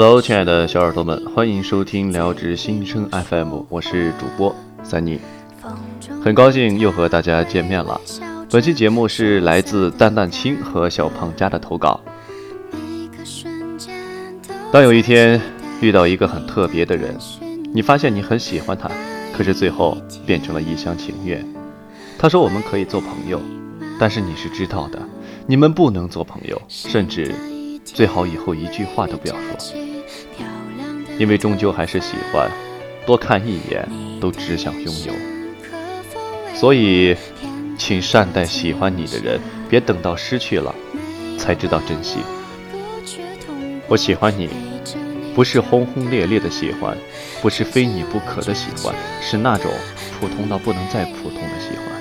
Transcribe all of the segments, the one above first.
Hello，亲爱的小耳朵们，欢迎收听聊职新生 FM，我是主播三妮，很高兴又和大家见面了。本期节目是来自蛋蛋青和小胖家的投稿。当有一天遇到一个很特别的人，你发现你很喜欢他，可是最后变成了一厢情愿。他说我们可以做朋友，但是你是知道的，你们不能做朋友，甚至最好以后一句话都不要说，因为终究还是喜欢，多看一眼都只想拥有。所以，请善待喜欢你的人，别等到失去了才知道珍惜。我喜欢你，不是轰轰烈烈的喜欢，不是非你不可的喜欢，是那种普通到不能再普通的喜欢。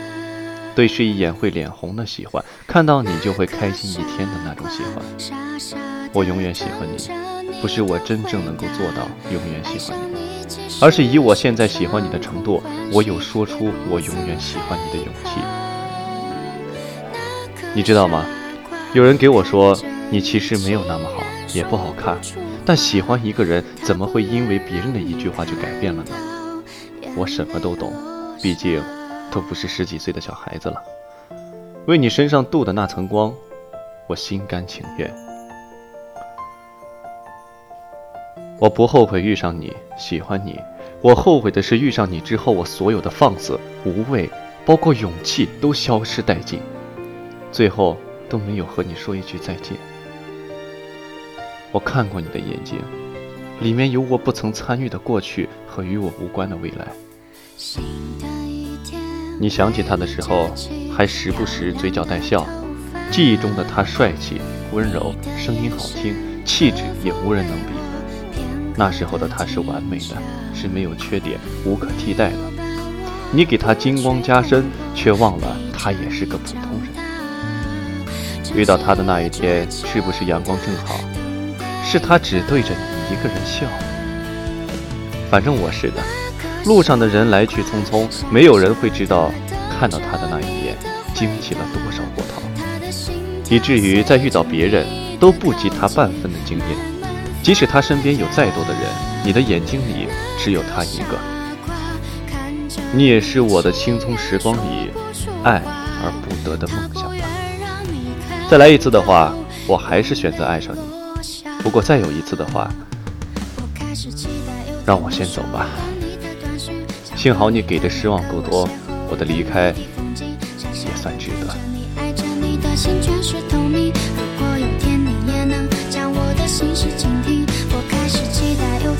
对视一眼会脸红的喜欢，看到你就会开心一天的那种喜欢。我永远喜欢你，不是我真正能够做到永远喜欢你，而是以我现在喜欢你的程度，我有说出我永远喜欢你的勇气。你知道吗？有人给我说，你其实没有那么好。也不好看，但喜欢一个人怎么会因为别人的一句话就改变了呢？我什么都懂，毕竟都不是十几岁的小孩子了。为你身上镀的那层光，我心甘情愿。我不后悔遇上你，喜欢你。我后悔的是遇上你之后，我所有的放肆、无畏，包括勇气都消失殆尽，最后都没有和你说一句再见。我看过你的眼睛，里面有我不曾参与的过去和与我无关的未来。你想起他的时候，还时不时嘴角带笑。记忆中的他帅气、温柔，声音好听，气质也无人能比。那时候的他是完美的，是没有缺点、无可替代的。你给他金光加身，却忘了他也是个普通人。遇到他的那一天，是不是阳光正好？是他只对着你一个人笑，反正我是的。路上的人来去匆匆，没有人会知道看到他的那一眼惊起了多少波涛，以至于在遇到别人都不及他半分的惊艳。即使他身边有再多的人，你的眼睛里只有他一个。你也是我的青葱时光里爱而不得的梦想吧。再来一次的话，我还是选择爱上你。不过再有一次的话，让我先走吧。幸好你给的失望够多，我的离开也算值得。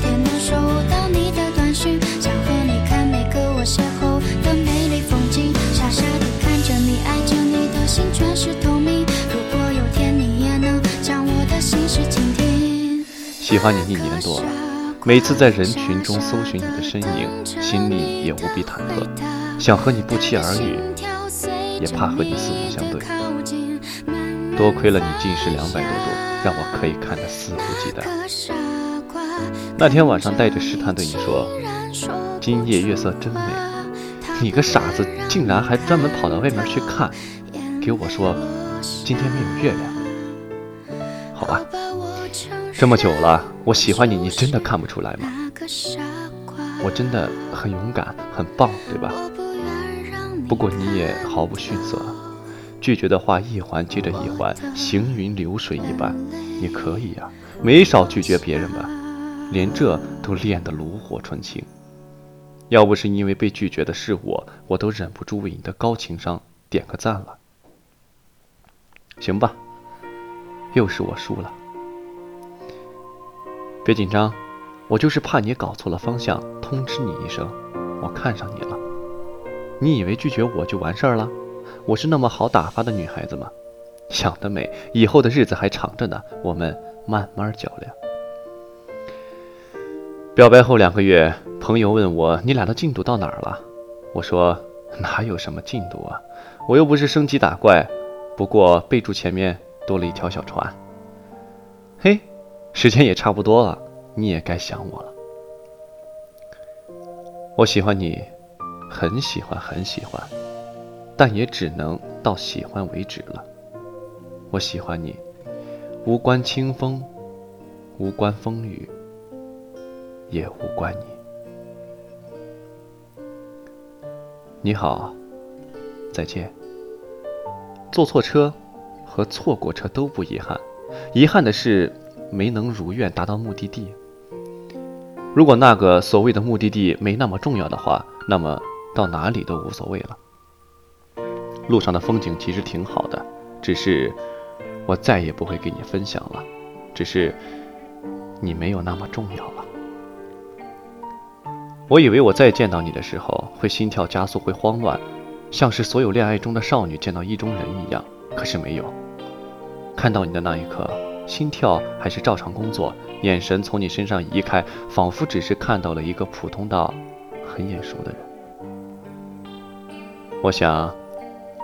天能收到你的短讯，想和你看每个我邂逅的美丽风景。傻傻的看着你，爱着你的心全是透明。如果有天你也能将我的心事倾听，喜欢你一年多了。每次在人群中搜寻你的身影，心里也无比忐忑。想和你不期而遇，也怕和你四目相对。多亏了你，近视两百多度，让我可以看得肆无忌惮。那天晚上带着试探对你说：“今夜月色真美。”你个傻子，竟然还专门跑到外面去看，给我说今天没有月亮。好吧。这么久了，我喜欢你，你真的看不出来吗？我真的很勇敢，很棒，对吧？不过你也毫不逊色，拒绝的话一环接着一环，行云流水一般。你可以呀，没少拒绝别人吧？连这都练得炉火纯青。要不是因为被拒绝的是我，我都忍不住为你的高情商点个赞了。行吧，又是我输了。别紧张，我就是怕你搞错了方向，通知你一声，我看上你了。你以为拒绝我就完事儿了？我是那么好打发的女孩子吗？想得美！以后的日子还长着呢，我们慢慢较量。表白后两个月，朋友问我你俩的进度到哪儿了？我说哪有什么进度啊，我又不是升级打怪，不过备注前面多了一条小船。嘿。时间也差不多了，你也该想我了。我喜欢你，很喜欢，很喜欢，但也只能到喜欢为止了。我喜欢你，无关清风，无关风雨，也无关你。你好，再见。坐错车和错过车都不遗憾，遗憾的是没能如愿达到目的地。如果那个所谓的目的地没那么重要的话，那么到哪里都无所谓了。路上的风景其实挺好的，只是我再也不会给你分享了。只是你没有那么重要了。我以为我再见到你的时候会心跳加速，会慌乱，像是所有恋爱中的少女见到意中人一样。可是没有，看到你的那一刻，心跳还是照常工作，眼神从你身上移开，仿佛只是看到了一个普通到很眼熟的人。我想。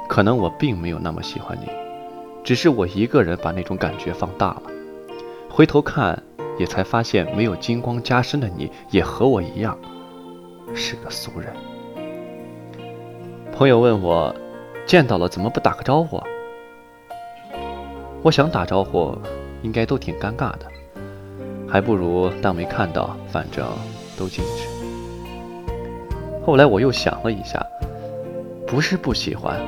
可能我并没有那么喜欢你，只是我一个人把那种感觉放大了。回头看，也才发现没有金光加身的你，也和我一样，是个俗人。朋友问我，见到了怎么不打个招呼？我想打招呼，应该都挺尴尬的，还不如当没看到，反正都静止。后来我又想了一下，不是不喜欢。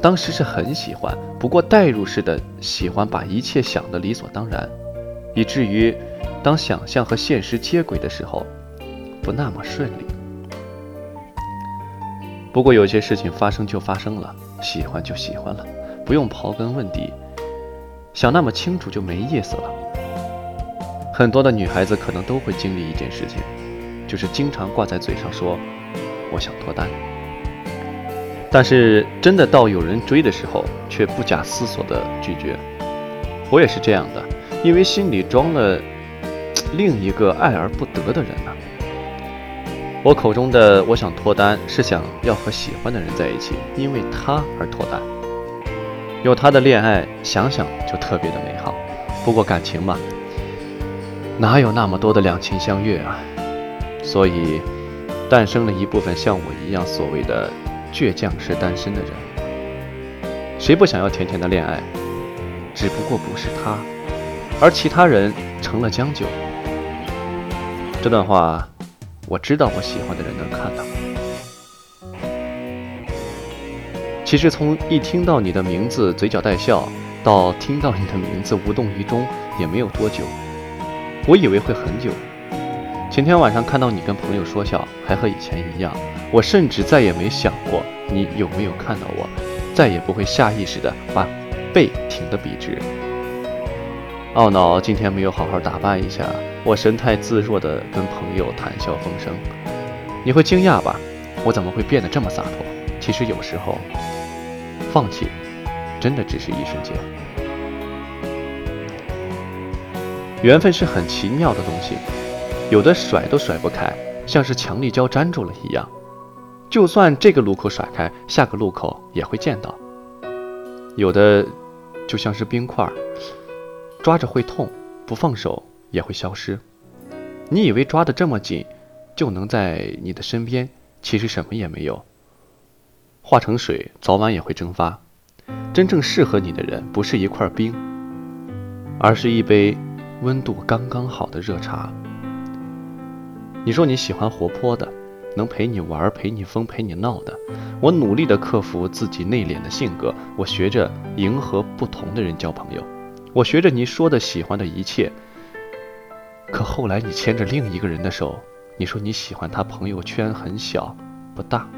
当时是很喜欢，不过代入式的喜欢，把一切想得理所当然，以至于当想象和现实接轨的时候，不那么顺利。不过有些事情发生就发生了，喜欢就喜欢了，不用刨根问底，想那么清楚就没意思了。很多的女孩子可能都会经历一件事情，就是经常挂在嘴上说“我想脱单”。但是真的到有人追的时候，却不假思索的拒绝。我也是这样的，因为心里装了另一个爱而不得的人。我口中的我想脱单，是想要和喜欢的人在一起，因为他而脱单。有他的恋爱，想想就特别的美好。不过感情嘛，哪有那么多的两情相悦啊？所以，诞生了一部分像我一样所谓的。倔强式单身的人，谁不想要甜甜的恋爱？只不过不是他，而其他人成了将就。这段话，我知道我喜欢的人能看到。其实从一听到你的名字嘴角带笑，到听到你的名字无动于衷，也没有多久。我以为会很久。前天晚上看到你跟朋友说笑，还和以前一样。我甚至再也没想过你有没有看到我，再也不会下意识的把背挺得笔直。懊恼今天没有好好打扮一下，我神态自若的跟朋友谈笑风生。你会惊讶吧？我怎么会变得这么洒脱？其实有时候，放弃真的只是一瞬间。缘分是很奇妙的东西，有的甩都甩不开，像是强力胶粘住了一样。就算这个路口甩开，下个路口也会见到。有的就像是冰块，抓着会痛，不放手也会消失。你以为抓得这么紧，就能在你的身边，其实什么也没有。化成水，早晚也会蒸发。真正适合你的人，不是一块冰，而是一杯温度刚刚好的热茶。你说你喜欢活泼的。能陪你玩、陪你疯、陪你闹的，我努力地克服自己内敛的性格，我学着迎合不同的人交朋友，我学着你说的喜欢的一切。可后来你牵着另一个人的手，你说你喜欢他朋友圈很小不大。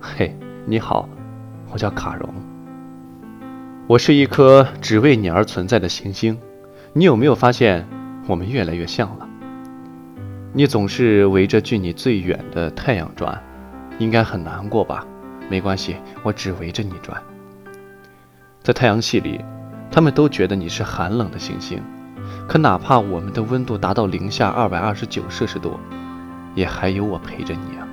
嘿，你好，我叫卡荣，我是一颗只为你而存在的行星。你有没有发现我们越来越像了？你总是围着距你最远的太阳转，应该很难过吧？没关系，我只围着你转。在太阳系里，他们都觉得你是寒冷的行星，可哪怕我们的温度达到零下二百二十九摄氏度，也还有我陪着你啊！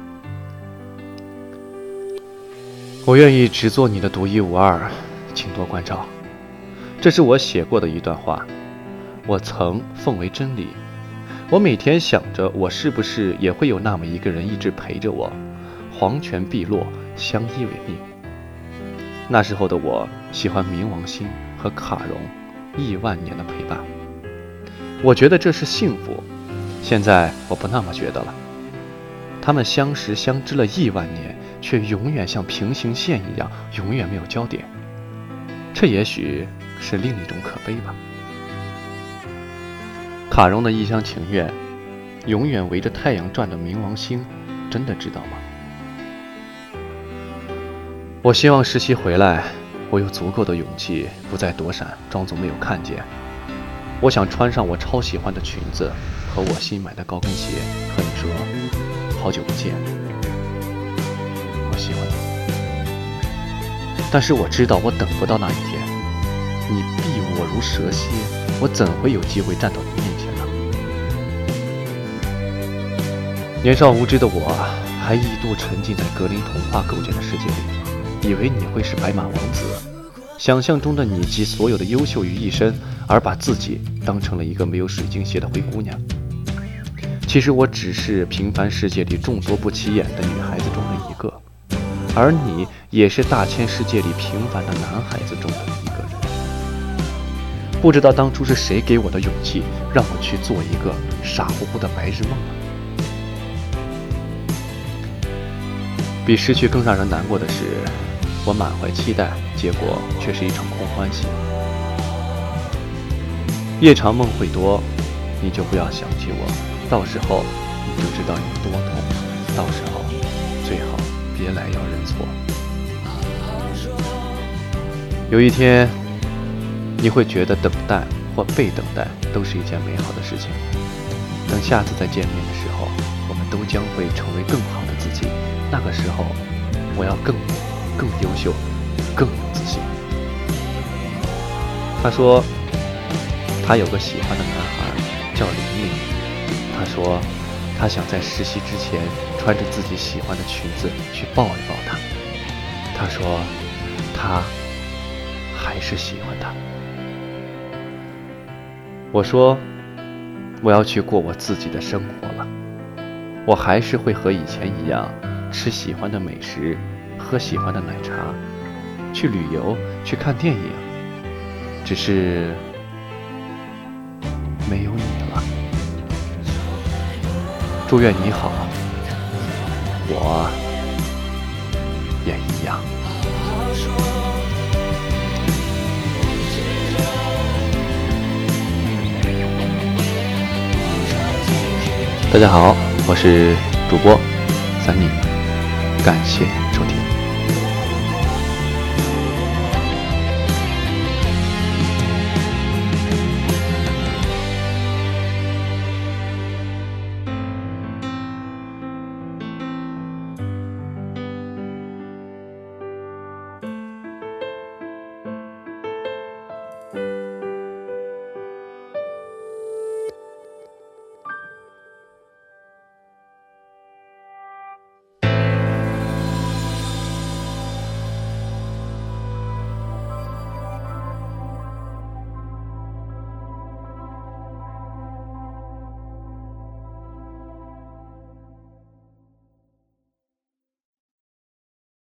我愿意只做你的独一无二，请多关照。这是我写过的一段话，我曾奉为真理。我每天想着，我是不是也会有那么一个人一直陪着我，黄泉碧落，相依为命。那时候的我喜欢冥王星和卡戎，亿万年的陪伴。我觉得这是幸福。现在我不那么觉得了。他们相识相知了亿万年，却永远像平行线一样，永远没有交点。这也许是另一种可悲吧。卡戎的一厢情愿，永远围着太阳转的冥王星，真的知道吗？我希望实习回来，我有足够的勇气，不再躲闪，装作没有看见。我想穿上我超喜欢的裙子和我新买的高跟鞋，和你说好久不见，我喜欢你。但是我知道我等不到那一天，你避我如蛇蝎，我怎会有机会站到你面前呢？年少无知的我，还一度沉浸在格林童话构建的世界里。以为你会是白马王子，想象中的你集所有的优秀于一身，而把自己当成了一个没有水晶鞋的灰姑娘。其实我只是平凡世界里众多不起眼的女孩子中的一个，而你也是大千世界里平凡的男孩子中的一个人。不知道当初是谁给我的勇气，让我去做一个傻乎乎的白日梦呢？比失去更让人难过的是。我满怀期待，结果却是一场空欢喜。夜长梦会多，你就不要想起我，到时候你就知道有多痛。到时候最好别来要认错。有一天，你会觉得等待或被等待都是一件美好的事情。等下次再见面的时候，我们都将会成为更好的自己。那个时候，我要更。更优秀，更有自信。他说，他有个喜欢的男孩叫玲玲。他说，他想在实习之前穿着自己喜欢的裙子去抱一抱她。他说，他还是喜欢她。我说，我要去过我自己的生活了。我还是会和以前一样吃喜欢的美食。喝喜欢的奶茶，去旅游，去看电影，只是祝愿你好，我也一样。大家好，我是主播三妮，感谢。